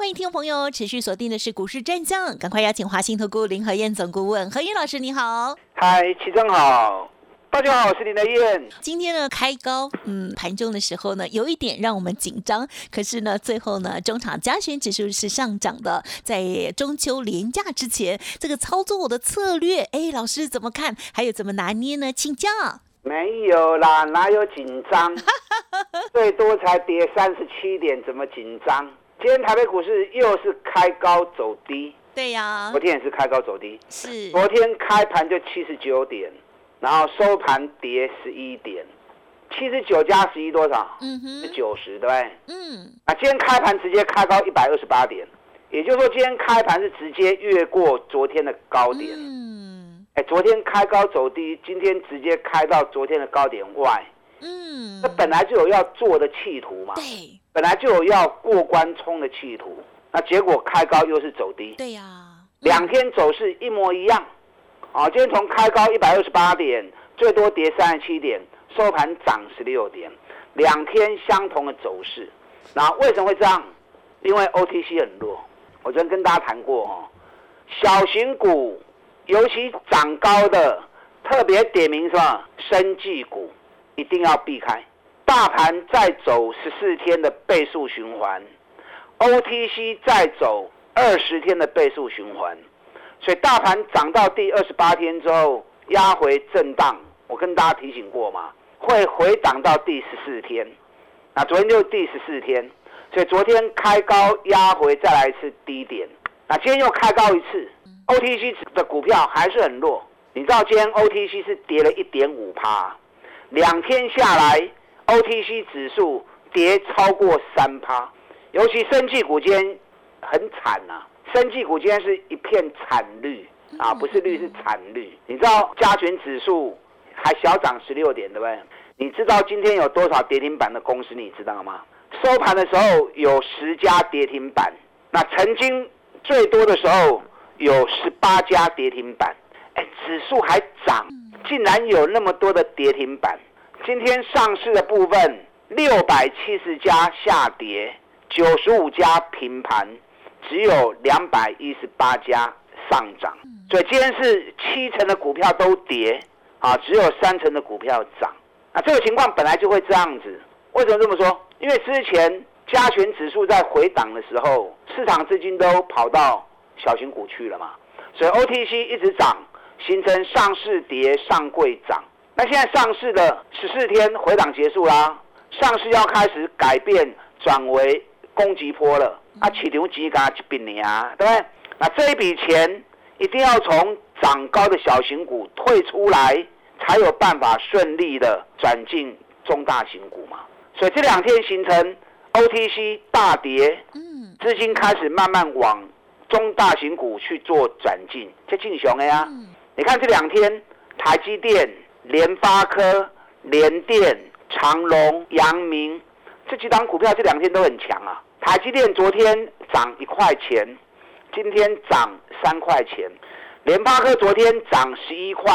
欢迎听众朋友持续锁定的是股市战将，赶快邀请华信投顾林和燕总顾问何燕老师，你好。嗨，齐正好，大家好，我是林德燕。今天呢开高，嗯，盘中的时候呢有一点让我们紧张，可是呢最后呢中场加权指数是上涨的，在中秋连假之前，这个操作我的策略，哎，老师怎么看？还有怎么拿捏呢？请教。没有啦，哪有紧张？最多才跌三十七点，怎么紧张？今天台北股市又是开高走低，对呀，昨天也是开高走低，是。昨天开盘就七十九点，然后收盘跌十一点，七十九加十一多少？嗯哼，是九十，对不对？嗯，啊今天开盘直接开高一百二十八点，也就是说今天开盘是直接越过昨天的高点。嗯，哎，昨天开高走低，今天直接开到昨天的高点外，嗯，那本来就有要做的企图嘛。对，本来就有要过关冲的企图，那结果开高又是走低，对呀，两天走势一模一样。啊，今天从开高一百二十八点，最多跌三十七点，收盘涨十六点，两天相同的走势。那为什么会这样？因为 OTC 很弱。我昨天跟大家谈过哦，小型股，尤其涨高的，特别点名是吧？生技股一定要避开。大盘再走十四天的倍数循环，OTC 再走二十天的倍数循环，所以大盘涨到第二十八天之后压回震荡，我跟大家提醒过嘛，会回档到第十四天，那昨天就是第十四天，所以昨天开高压回再来一次低点，那今天又开高一次，OTC 的股票还是很弱，你知道今天 OTC 是跌了一点五趴，两天下来。OTC 指数跌超过三趴，尤其生技股今天很惨呐、生技股今天是一片惨绿啊，不是绿是惨绿。你知道加权指数还小涨十六点，对不对？你知道今天有多少跌停板的公司？你知道吗？收盘的时候有十家跌停板，那曾经最多的时候有十八家跌停板，哎，指数还涨，竟然有那么多的跌停板。今天上市的部分六百七十家下跌，九十五家平盘，只有两百一十八家上涨。所以今天是七成的股票都跌，啊，只有三成的股票涨。那这个情况本来就会这样子。为什么这么说？因为之前加权指数在回档的时候，市场资金都跑到小型股去了嘛，所以 OTC 一直涨，形成上市跌、上柜涨。那现在上市的十四天回档结束啦，上市要开始改变，转为攻击波了。啊，起牛几嘎一笔年啊，对不对？那这一笔钱一定要从涨高的小型股退出来，才有办法顺利的转进中大型股嘛。所以这两天形成 OTC 大跌，嗯，资金开始慢慢往中大型股去做转进，这进雄的呀。你看这两天台积电。联发科、联电、长隆、阳明这几档股票这两天都很强啊。台积电昨天涨一块钱，今天涨三块钱；联发科昨天涨十一块，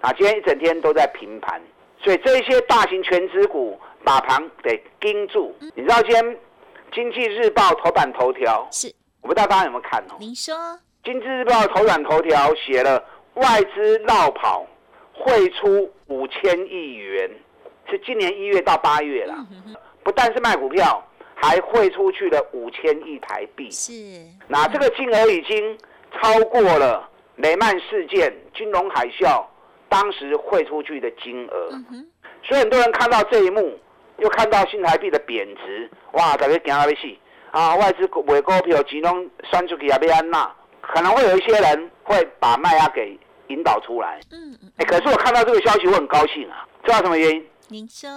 啊，今天一整天都在平盘。所以这些大型全指股把盘得盯住。你知道今天《经济日报》头版头条是？我不知道大家有没有看哦？您说，《经济日报》头版头条写了外资绕跑。汇出五千亿元，是今年一月到八月了。不但是卖股票，还汇出去了五千亿台币。是，那这个金额已经超过了雷曼事件、金融海啸当时汇出去的金额。所以很多人看到这一幕，又看到新台币的贬值，哇，特别惊到要死啊！外资买股票，钱拢算出去也被安娜，可能会有一些人会把卖压给。引导出来，嗯嗯，哎，可是我看到这个消息，我很高兴啊，知道什么原因？您说，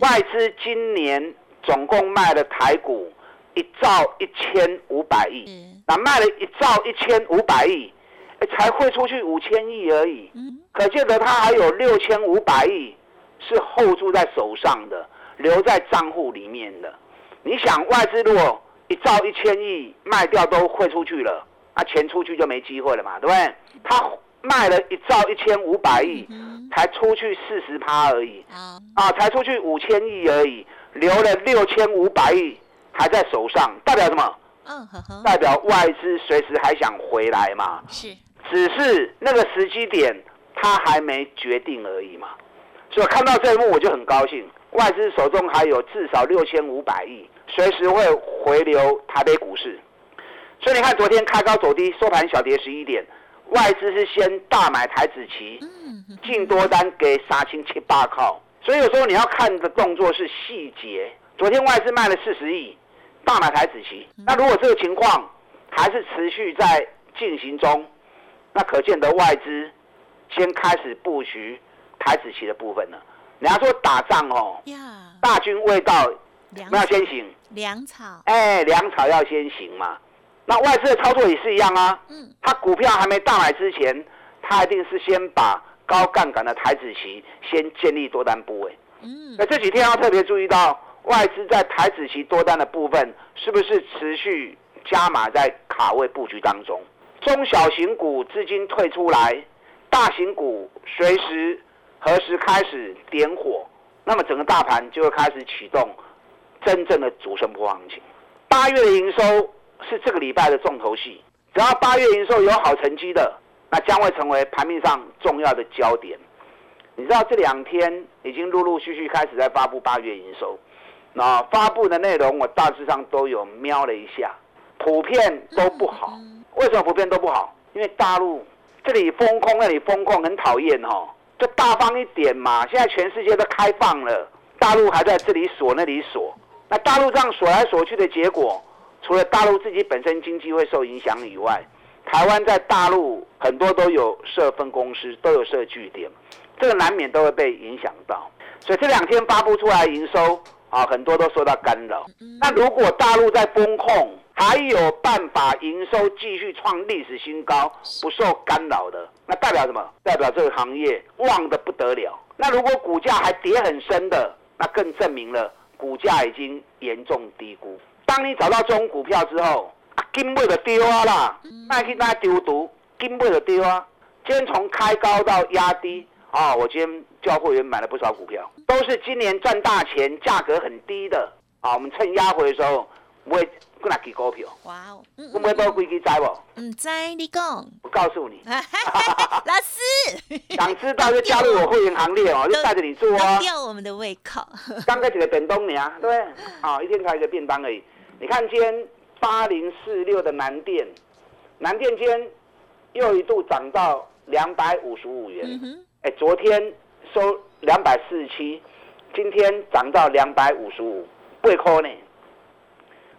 外资今年总共卖了台股一兆一千五百亿，那卖了一兆一千五百亿，哎，才汇出去五千亿而已，可见得它还有六千五百亿是后住在手上的，留在账户里面的。你想，外资如果一兆一千亿卖掉都汇出去了，那钱出去就没机会了嘛，对不对？他卖了一兆一千五百亿，才出去四十趴而已，啊，才出去五千亿而已，留了六千五百亿还在手上，代表什么？嗯，代表外资随时还想回来嘛？是，只是那个时机点他还没决定而已嘛。所以看到这一幕我就很高兴，外资手中还有至少六千五百亿，随时会回流台北股市。所以你看昨天开高走低，收盘小跌十一点，外资是先大买台子期，进多单给杀青七八靠。所以有时候你要看的动作是细节。昨天外资卖了四十亿。大买台子期，那如果这个情况还是持续在进行中，那可见得外资先开始布局台子期的部分了。你要说打仗哦，大军未到，我要先行。粮草，哎，粮草要先行嘛。那外资的操作也是一样啊。嗯。他股票还没大买之前，他一定是先把高杠杆的台子期先建立多单部位。嗯。那这几天要特别注意到。外资在台子期多单的部分，是不是持续加码在卡位布局当中？中小型股资金退出来，大型股随时何时开始点火，那么整个大盘就会开始启动真正的主升波行情。八月的营收是这个礼拜的重头戏，只要八月营收有好成绩的，那将会成为盘面上重要的焦点。你知道这两天已经陆陆续续开始在发布八月营收。那发布的内容我大致上都有瞄了一下，普遍都不好。为什么普遍都不好？因为大陆这里风控，那里风控，很讨厌哦。就大方一点嘛。现在全世界都开放了，大陆还在这里锁那里锁。那大陆这样锁来锁去的结果，除了大陆自己本身经济会受影响以外，台湾在大陆很多都有设分公司，都有设据点，这个难免都会被影响到。所以这两天发布出来营收。啊，很多都受到干扰。那如果大陆在风控，还有办法营收继续创历史新高，不受干扰的，那代表什么？代表这个行业旺的不得了。那如果股价还跌很深的，那更证明了股价已经严重低估。当你找到这种股票之后，啊，根本就丢啊啦，卖去那丢毒，根本就丢啊。今天从开高到压低。啊，我今天叫会员买了不少股票，都是今年赚大钱、价格很低的。啊，我们趁压回的时候，不会过来给股票。哇哦，我们都规矩知不？唔知你讲。我告诉你。老师。想知道就加入我会员行列哦，就带着你做哦。吊我们的胃口。刚开始个便当呢？对，啊，一天开一个便当而已。你看今天八零四六的南电，南电今天又一度涨到两百五十五元。哎，昨天收两百四十七，今天涨到两百五十五，八块呢。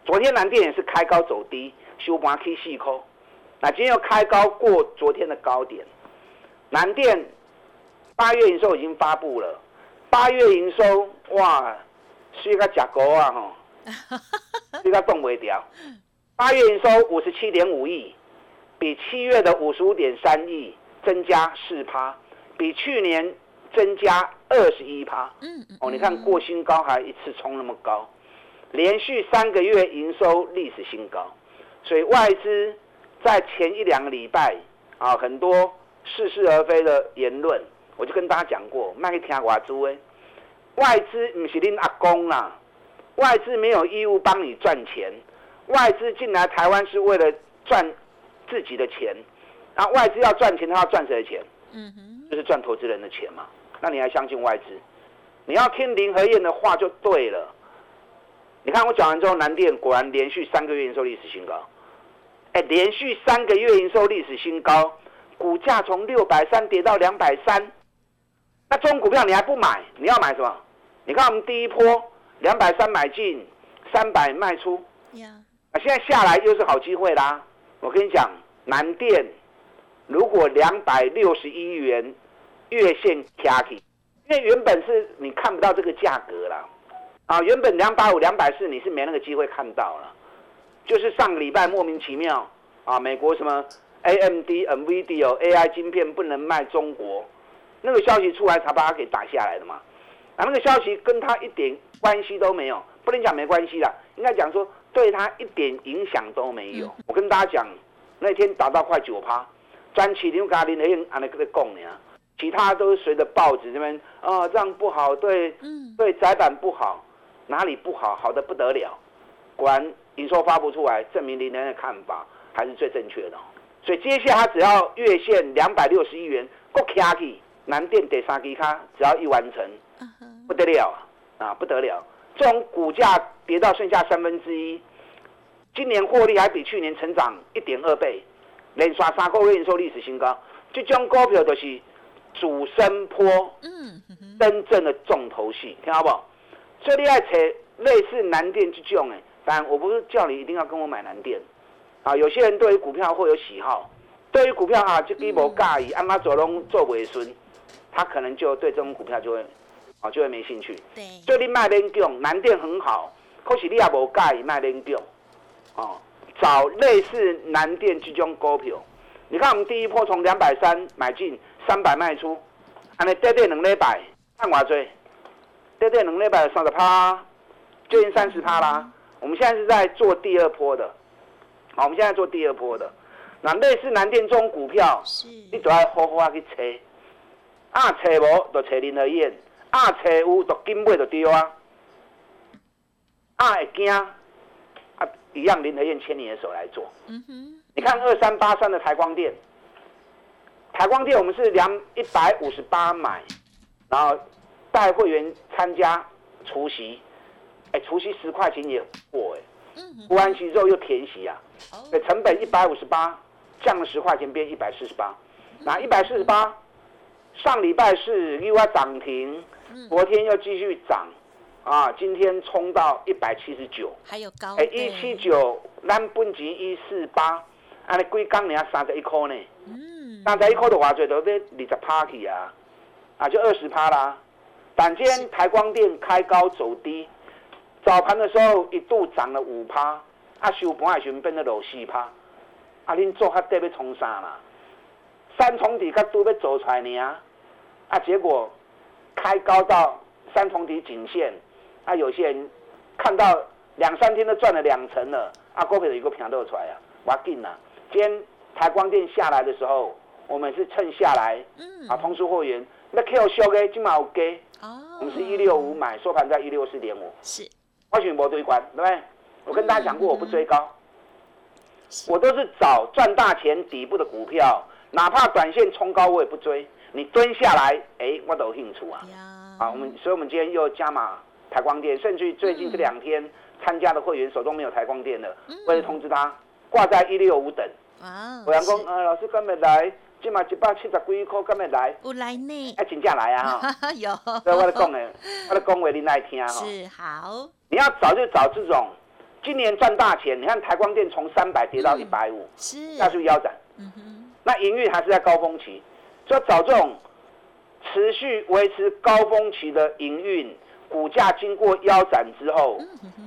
昨天南电也是开高走低，收盘 K 四块。那今天又开高过昨天的高点。南电八月营收已经发布了，八月营收哇，是一个假高啊吼，一个动尾条。八月营收五十七点五亿，比七月的五十五点三亿增加四趴。比去年增加二十一趴，嗯哦，你看过新高还一次冲那么高，连续三个月营收历史新高，所以外资在前一两个礼拜啊，很多似是而非的言论，我就跟大家讲过，卖给听外资诶，外资不是恁阿公啦，外资没有义务帮你赚钱，外资进来台湾是为了赚自己的钱，那外资要赚钱，他要赚谁的钱？嗯哼。就是赚投资人的钱嘛？那你还相信外资？你要听林和燕的话就对了。你看我讲完之后，南电果然连续三个月营收历史新高。哎，连续三个月营收历史新高，股价从六百三跌到两百三。那中股票你还不买？你要买什么？你看我们第一波两百三买进，三百卖出。啊，现在下来又是好机会啦。我跟你讲，南电。如果两百六十一元月线卡起，因为原本是你看不到这个价格了，啊，原本两百五、两百四你是没那个机会看到了，就是上个礼拜莫名其妙啊，美国什么 AMD、NVIDIA、AI 晶片不能卖中国，那个消息出来才把它给打下来的嘛。啊，那个消息跟他一点关系都没有，不能讲没关系啦，应该讲说对他一点影响都没有。我跟大家讲，那天打到快九趴，专起牛咖林黑安那个供呢，其他都是随着报纸这边啊，这样不好，对，对窄板不好，哪里不好，好的不得了。果然营收发布出来，证明林人的看法还是最正确的。所以接下来只要月线两百六十亿元够卡起，南电得三基卡，只要一完成。不得了啊，不得了！这种股价跌到剩下三分之一，今年获利还比去年成长一点二倍，连刷三个月营收历史新高。这种股票就是主升坡，嗯，真正的重头戏，听好不？所以你爱扯类似南电这种诶，但我不是叫你一定要跟我买南电啊。有些人对于股票会有喜好，对于股票啊，就比无介意，阿妈做拢做尾顺，他可能就对这种股票就会。哦，就会没兴趣。对，所以你卖联强，南电很好，可是你也无介意卖联强。哦，找类似南电这种股票，你看我们第一波从两百三买进，三百卖出，安尼跌跌两礼拜，看偌多，跌跌两礼拜三十趴，接近三十趴啦。我们现在是在做第二波的，好，我们现在做第二波的。那类似南电这种股票，你都要好好啊去找，啊找无就找林和燕。啊，找有就紧买就对啊！啊，会惊。啊，一样林和燕牵你的手来做。嗯哼，你看二三八三的台光电，台光电我们是两一百五十八买，然后带会员参加除夕，哎，除夕十块钱也过哎。嗯除完息之后又填息啊，哎，成本一百五十八，降了十块钱变一百四十八，那一百四十八，上礼拜是又要涨停。昨天又继续涨，啊，今天冲到一百七十九，还有高哎，一七九，咱本钱一四八，安尼贵刚你要三十一块呢，嗯，三十一块的话最多得二十趴去啊，啊，就二十趴啦。但今天台光电开高走低，早盘的时候一度涨了五趴，啊，收盘还是变得落四趴，啊，恁做较底要冲啥啦？三重底较都要走出来呢，啊，结果。开高到三重底颈线，啊，有些人看到两三天都赚了两成了，啊，股票有一个平露出来啊，我定了。今天台光电下来的时候，我们是趁下来，啊，通知货源，那 Q 小的今晚有给，哦，我们是一六五买，收盘在一六四点五，是，我选博追关，对不对？我跟大家讲过，我不追高，我都是找赚大钱底部的股票，哪怕短线冲高我也不追。你蹲下来，哎，我都有兴趣啊！好，我们，所以我们今天又加码台光电，甚至于最近这两天参加的会员手中没有台光电的，为了通知他挂在一六五等。啊，我员工，呃，老师今日来，今嘛一百七十几块，今日来。有来呢。哎，请假来啊！哈，有。所以我来讲的，我来讲话你来听啊。是好。你要找就找这种，今年赚大钱。你看台光电从三百跌到一百五，是，那是不是腰斩？嗯哼。那营运还是在高峰期。要找这种持续维持高峰期的营运，股价经过腰斩之后，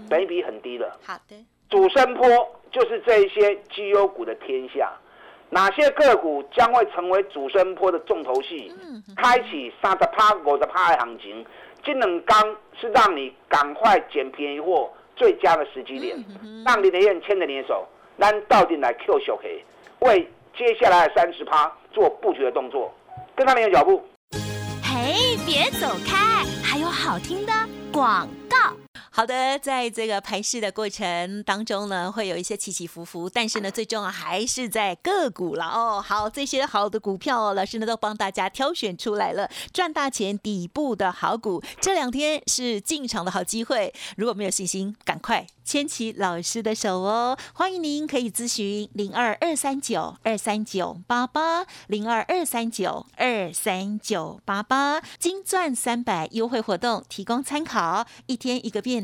本比很低了。好的，主升坡就是这一些绩优股的天下。哪些个股将会成为主升坡的重头戏？开启三十趴、五十趴的行情，金冷钢是让你赶快捡便宜货最佳的时机点。让你的愿牵着你的手，咱到底来 Q 小黑为。接下来的三十趴做布局的动作，跟上你的脚步。嘿，别走开，还有好听的广。好的，在这个排市的过程当中呢，会有一些起起伏伏，但是呢，最重要还是在个股了哦。好，这些好的股票哦，老师呢都帮大家挑选出来了，赚大钱底部的好股，这两天是进场的好机会。如果没有信心，赶快牵起老师的手哦。欢迎您可以咨询零二二三九二三九八八零二二三九二三九八八金钻三百优惠活动提供参考，一天一个变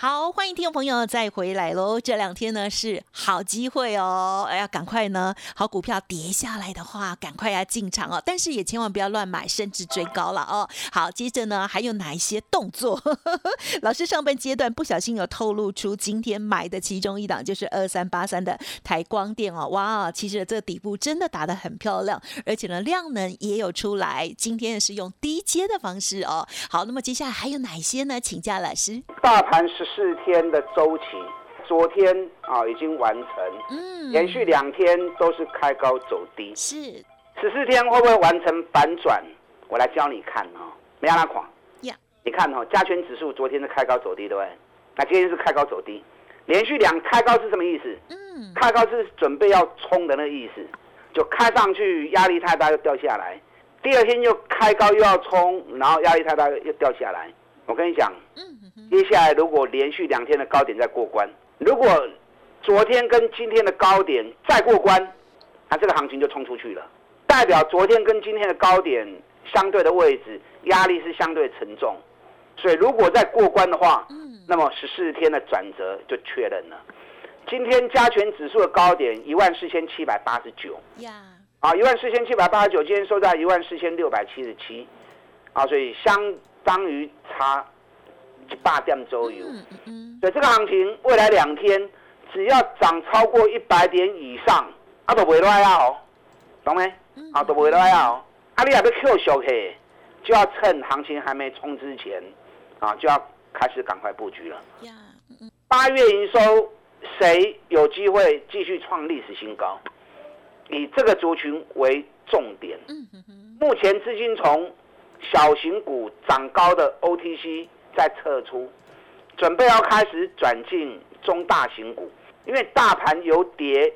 好，欢迎听众朋友再回来喽！这两天呢是好机会哦，哎呀，赶快呢，好股票跌下来的话，赶快要进场哦，但是也千万不要乱买，甚至追高了哦。好，接着呢还有哪一些动作？老师上半阶段不小心有透露出今天买的其中一档就是二三八三的台光电哦，哇，其实这底部真的打得很漂亮，而且呢量能也有出来，今天是用低阶的方式哦。好，那么接下来还有哪些呢？请教老师。大盘是。四天的周期，昨天啊已经完成，嗯，连续两天都是开高走低，是。十四天会不会完成反转？我来教你看哈，没拉垮呀。你看哈，加权指数昨天是开高走低，对不对？那今天是开高走低，连续两开高是什么意思？嗯，开高是准备要冲的那个意思，就开上去压力太大又掉下来，第二天又开高又要冲，然后压力太大又掉下来。我跟你讲，接下来如果连续两天的高点再过关，如果昨天跟今天的高点再过关，那这个行情就冲出去了，代表昨天跟今天的高点相对的位置压力是相对沉重，所以如果再过关的话，那么十四天的转折就确认了。今天加权指数的高点一万四千七百八十九，啊，一万四千七百八十九，今天收在一万四千六百七十七，啊，所以相。当于差一百点左右，所以这个行情未来两天只要涨超过一百点以上，啊都袂赖啊哦，懂没？啊都袂赖啊哦，啊你也要 Q 小黑，就要趁行情还没冲之前，啊就要开始赶快布局了。八月营收谁有机会继续创历史新高？以这个族群为重点。目前资金从小型股涨高的 OTC 在撤出，准备要开始转进中大型股，因为大盘由跌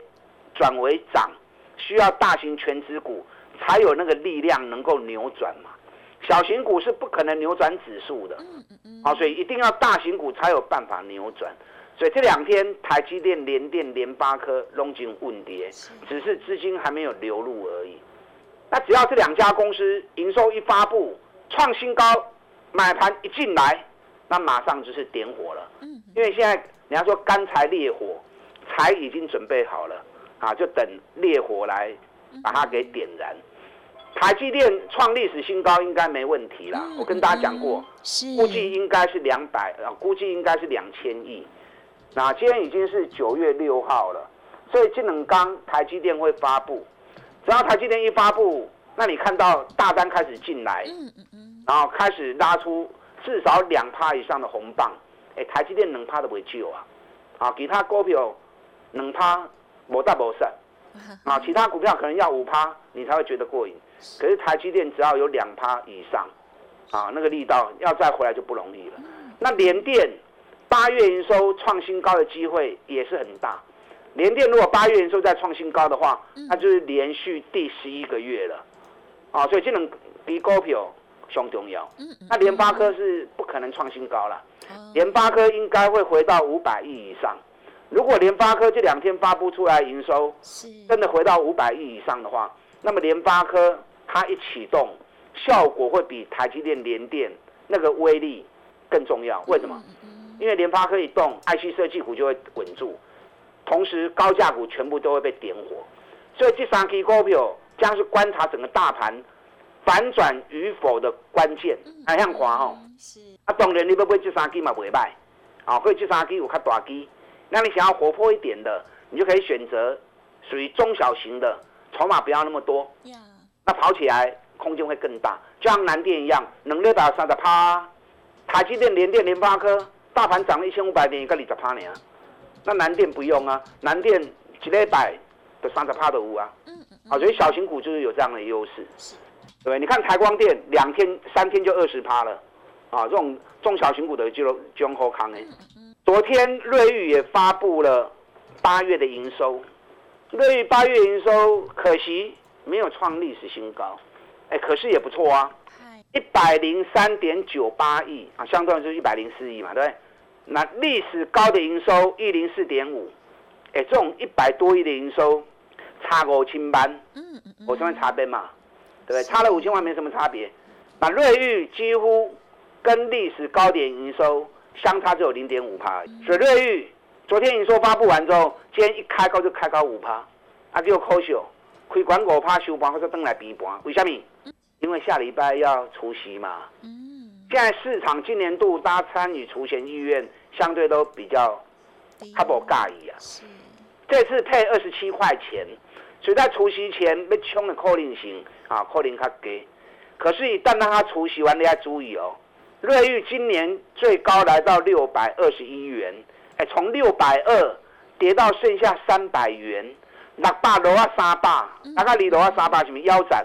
转为涨，需要大型全指股才有那个力量能够扭转嘛。小型股是不可能扭转指数的，啊，所以一定要大型股才有办法扭转。所以这两天台积电、联电、联发科拢进问跌，只是资金还没有流入而已。那只要这两家公司营收一发布创新高，买盘一进来，那马上就是点火了。嗯，因为现在人家说干柴烈火，柴已经准备好了啊，就等烈火来把它给点燃。台积电创历史新高应该没问题啦。我跟大家讲过，估计应该是两百啊，估计应该是两千亿。那今天已经是九月六号了，所以金冷刚台积电会发布。只要台积电一发布，那你看到大单开始进来，然后开始拉出至少两趴以上的红棒，哎，台积电能趴都不会救啊，啊，其他股票能趴无大无散，啊，其他股票可能要五趴你才会觉得过瘾，可是台积电只要有两趴以上，啊，那个力道要再回来就不容易了。那联电八月营收创新高的机会也是很大。联电如果八月营收再创新高的话，那就是连续第十一个月了，啊，所以这种比股票相重要。那联发科是不可能创新高了，联发科应该会回到五百亿以上。如果联发科这两天发布出来营收真的回到五百亿以上的话，那么联发科它一启动，效果会比台积电、联电那个威力更重要。为什么？因为联发科一动，IC 设计股就会稳住。同时，高价股全部都会被点火，所以这三支股票将是观察整个大盘反转与否的关键。啊，向华吼，是啊，当然你要买这三支嘛，袂歹，啊，可以这三支有较大支。那你想要活泼一点的，你就可以选择属于中小型的，筹码不要那么多，那跑起来空间会更大。就像南电一样，能力打三十趴，台积电、联电、联发科，大盘涨了一千五百点，一个二十趴呢。那南电不用啊，南电几礼拜的三十趴都有啊，嗯嗯，啊，所以小型股就是有这样的优势，对你看台光电两天三天就二十趴了，啊，这种中小型股的就就好康哎。昨天瑞昱也发布了八月的营收，瑞昱八月营收可惜没有创历史新高，哎，可是也不错啊，一百零三点九八亿啊，相当于是一百零四亿嘛，对不对？那历史高的营收一零四点五，哎，这种一百多亿的营收，差五千班，嗯嗯嗯，五千万差别嘛，对不对？差了五千万没什么差别。那瑞昱几乎跟历史高点营收相差只有零点五趴，所以瑞昱昨天营收发布完之后，今天一开高就开高五趴，啊，就可惜，开管五趴收盘或者登来比盘，为什么？因为下礼拜要除夕嘛。嗯现在市场今年度大家参与除钱意愿相对都比较，他不介意啊。这次配二十七块钱，所以在除夕前被冲的可能性啊，可能较低。可是，一旦让它除夕完，你要注意哦。瑞玉今年最高来到六百二十一元，哎，从六百二跌到剩下三百元，六百落啊三百，大概离楼啊三百什么腰斩？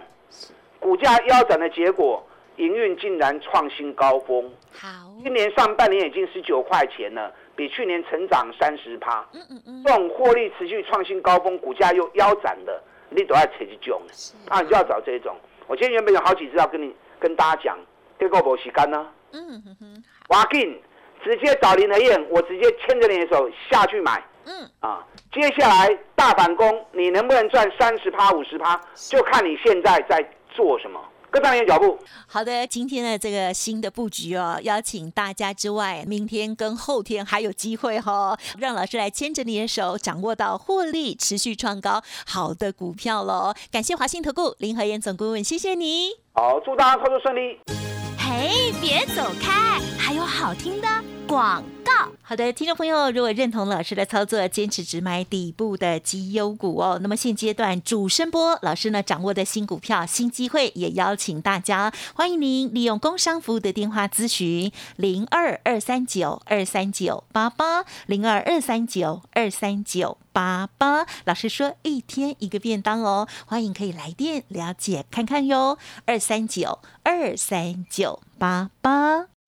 股价腰斩的结果。营运竟然创新高峰，好，今年上半年已经十九块钱了，比去年成长三十趴。嗯嗯嗯，这种获利持续创新高峰，股价又腰斩的，你都要扯去囧啊，你就要找这种。我今天原本有好几只要跟你跟大家讲，结果没时间呢。嗯哼哼，挖进直接找林和燕，我直接牵着你的手下去买。嗯啊，接下来大反攻，你能不能赚三十趴、五十趴，就看你现在在做什么。跟上你的脚步。好的，今天的这个新的布局哦，邀请大家之外，明天跟后天还有机会哈，让老师来牵着你的手，掌握到获利持续创高好的股票喽。感谢华信投顾林和燕总顾问，谢谢你。好，祝大家操作顺利。嘿，别走开，还有好听的广告。好的，听众朋友，如果认同老师的操作，坚持只买底部的绩优股哦，那么现阶段主声波老师呢掌握的新股票、新机会，也邀请大家欢迎您利用工商服务的电话咨询零二二三九二三九八八零二二三九二三九八八。老师说一天一个便当哦，欢迎可以来电了解看看哟，二三九二三九八八。